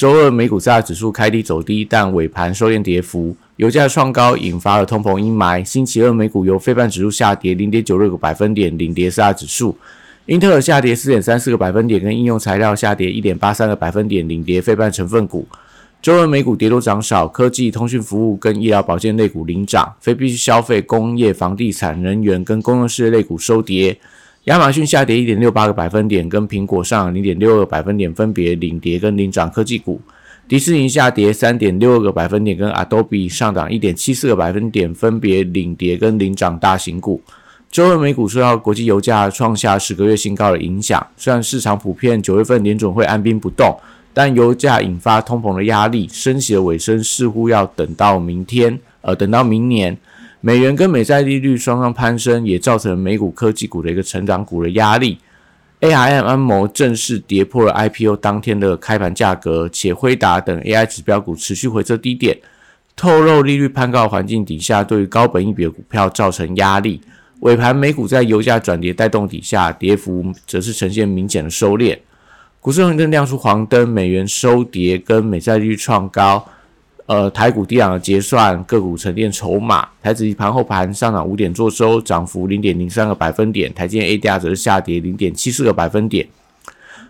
周二美股四大指数开低走低，但尾盘收敛跌幅。油价创高，引发了通膨阴霾。星期二美股由非半指数下跌零点九六个百分点，领跌四大指数。英特尔下跌四点三四个百分点，跟应用材料下跌一点八三个百分点，领跌非半成分股。周二美股跌多涨少，科技、通讯服务跟医疗保健类股领涨，非必需消费、工业、房地产、能源跟公用事业类股收跌。亚马逊下跌一点六八个百分点，跟苹果上零点六二百分点，分别领跌跟领涨科技股。迪士尼下跌三点六二个百分点，跟 Adobe 上涨一点七四个百分点，分别领跌跟领涨大型股。周二美股受到国际油价创下十个月新高的影响，虽然市场普遍九月份联准会按兵不动，但油价引发通膨的压力，升息的尾声似乎要等到明天，呃，等到明年。美元跟美债利率双双攀升，也造成了美股科技股的一个成长股的压力。ARM 安谋正式跌破了 IPO 当天的开盘价格，且辉达等 AI 指标股持续回撤低点，透露利率攀高环境底下，对于高本益比股票造成压力。尾盘美股在油价转跌带动底下，跌幅则是呈现明显的收敛。股市红灯亮出黄灯，美元收跌，跟美债利率创高。呃，台股低档的结算，个股沉淀筹码。台指盘后盘上涨五点，做收，涨幅零点零三个百分点。台积 ADR 则是下跌零点七四个百分点。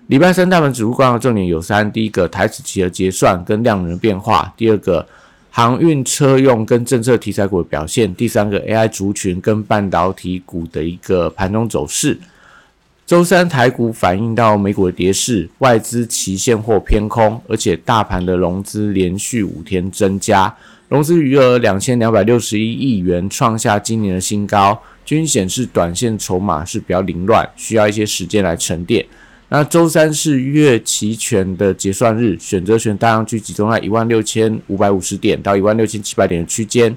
礼拜三大盘指数观察重点有三：第一个，台指期的结算跟量能变化；第二个，航运车用跟政策题材股的表现；第三个，AI 族群跟半导体股的一个盘中走势。周三台股反映到美股的跌势，外资期现货偏空，而且大盘的融资连续五天增加，融资余额两千两百六十一亿元，创下今年的新高，均显示短线筹码是比较凌乱，需要一些时间来沉淀。那周三是月期权的结算日，选择权大量区集中在一万六千五百五十点到一万六千七百点的区间。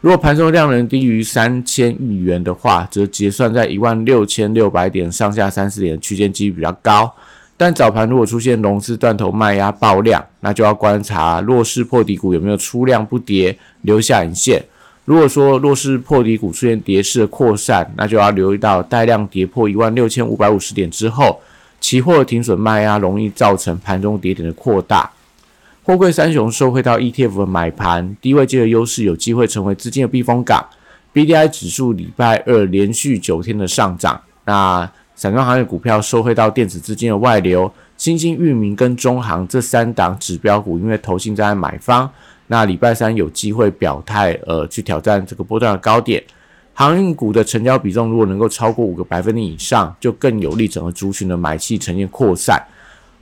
如果盘中量能低于三千亿元的话，则结算在一万六千六百点上下三十点的区间几率比较高。但早盘如果出现融资断头卖压爆量，那就要观察弱势破底股有没有出量不跌留下影线。如果说弱势破底股出现跌势的扩散，那就要留意到带量跌破一万六千五百五十点之后，期货停损卖压容易造成盘中跌点的扩大。货柜三雄受惠到 ETF 的买盘，低位阶的优势有机会成为资金的避风港。BDI 指数礼拜二连续九天的上涨，那散装行业股票受惠到电子资金的外流，新兴、域名跟中航这三档指标股，因为投信在买方，那礼拜三有机会表态，呃，去挑战这个波段的高点。航运股的成交比重如果能够超过五个百分点以上，就更有利整个族群的买气呈现扩散。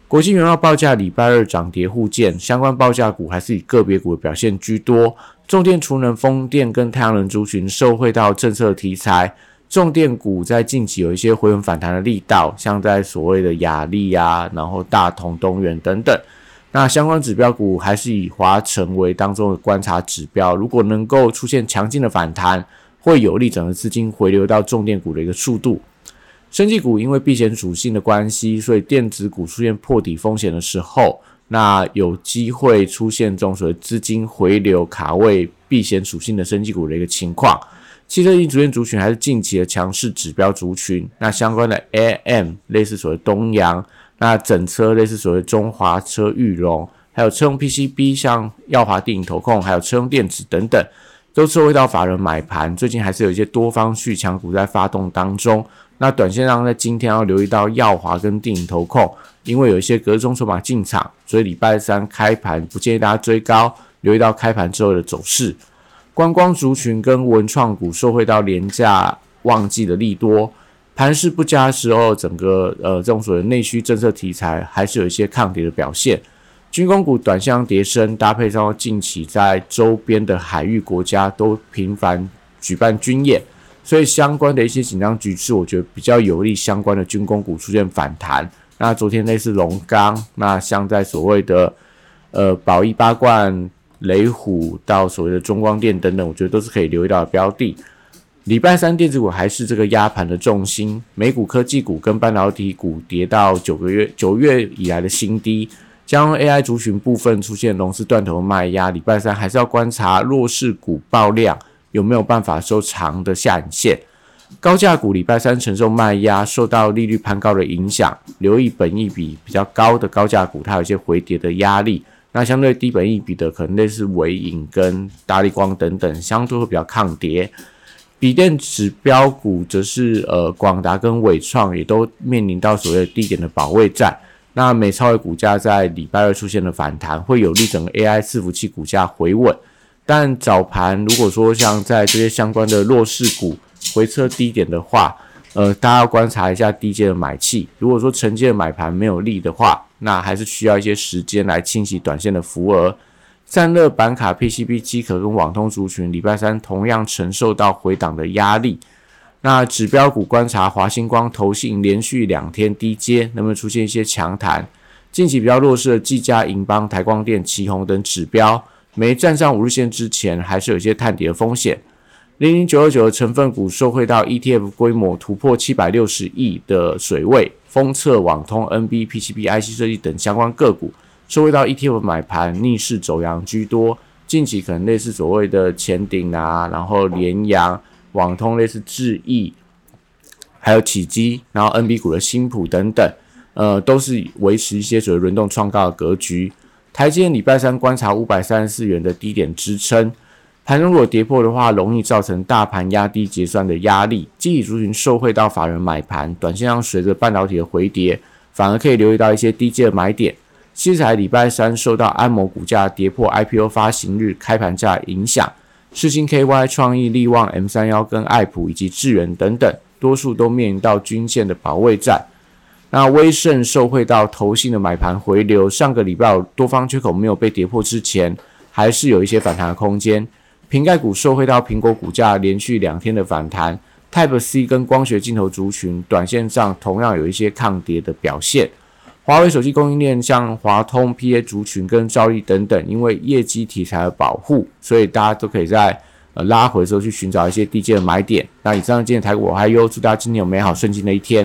国际原料报价礼拜二涨跌互见，相关报价股还是以个别股的表现居多。重电、储能、风电跟太阳能族群受惠到政策题材，重电股在近期有一些回稳反弹的力道，像在所谓的雅力啊，然后大同、东元等等。那相关指标股还是以华成为当中的观察指标，如果能够出现强劲的反弹，会有利整个资金回流到重电股的一个速度。生技股因为避险属性的关系，所以电子股出现破底风险的时候，那有机会出现这种所谓资金回流卡位避险属性的生技股的一个情况。汽车型主线族群还是近期的强势指标族群，那相关的 AM 类似所谓东阳，那整车类似所谓中华车、裕隆，还有车用 PCB，像耀华电影投控，还有车用电子等等，都受惠到法人买盘，最近还是有一些多方续强股在发动当中。那短线上在今天要留意到耀华跟电影投控，因为有一些隔中筹码进场，所以礼拜三开盘不建议大家追高，留意到开盘之后的走势。观光族群跟文创股受惠到廉价旺季的利多，盘势不佳的时候，整个呃这种所谓内需政策题材还是有一些抗跌的表现。军工股短向跌升，搭配上近期在周边的海域国家都频繁举办军演。所以相关的一些紧张局势，我觉得比较有利相关的军工股出现反弹。那昨天类似龙钢，那像在所谓的呃宝益八冠雷虎到所谓的中光电等等，我觉得都是可以留意到的标的。礼拜三电子股还是这个压盘的重心，美股科技股跟半导体股跌到九个月九月以来的新低，将 AI 族群部分出现龙丝断头卖压。礼拜三还是要观察弱势股爆量有没有办法收长的下影线。高价股礼拜三承受卖压，受到利率攀高的影响，留意本益比比较高的高价股，它有一些回跌的压力。那相对低本益比的，可能类似伟影跟大力光等等，相对会比较抗跌。笔电指标股则是呃广达跟伟创也都面临到所谓的低点的保卫战。那美超的股价在礼拜二出现了反弹，会有利整个 AI 伺服器股价回稳。但早盘如果说像在这些相关的弱势股，回撤低点的话，呃，大家要观察一下低阶的买气。如果说承接的买盘没有力的话，那还是需要一些时间来清洗短线的浮额。散热板卡、PCB 机壳跟网通族群，礼拜三同样承受到回档的压力。那指标股观察华星光、投信连续两天低阶，能不能出现一些强弹？近期比较弱势的技嘉、银邦、台光电、旗宏等指标，没站上五日线之前，还是有一些探底的风险。零零九二九的成分股受惠到 ETF 规模突破七百六十亿的水位，封测、网通、NB、PCB、IC 设计等相关个股受惠到 ETF 买盘逆势走阳居多。近期可能类似所谓的前顶啊，然后联阳、网通类似智易，还有启基，然后 NB 股的新普等等，呃，都是维持一些所谓轮动创高的格局。台积电礼拜三观察五百三十四元的低点支撑。盘中如果跌破的话，容易造成大盘压低结算的压力。基底族群受惠到法人买盘，短线上随着半导体的回跌，反而可以留意到一些低阶的买点。七彩礼拜三受到安谋股价跌破 IPO 发行日开盘价影响，世星 KY、创意、力旺、M 三幺跟爱普以及智源等等，多数都面临到均线的保卫战。那威盛受惠到投信的买盘回流，上个礼拜多方缺口没有被跌破之前，还是有一些反弹的空间。瓶盖股受惠到苹果股价连续两天的反弹，Type C 跟光学镜头族群短线上同样有一些抗跌的表现。华为手机供应链像华通、PA 族群跟兆易等等，因为业绩题材的保护，所以大家都可以在呃拉回的时候去寻找一些低阶的买点。那以上今天台股我还有祝大家今天有美好顺境的一天。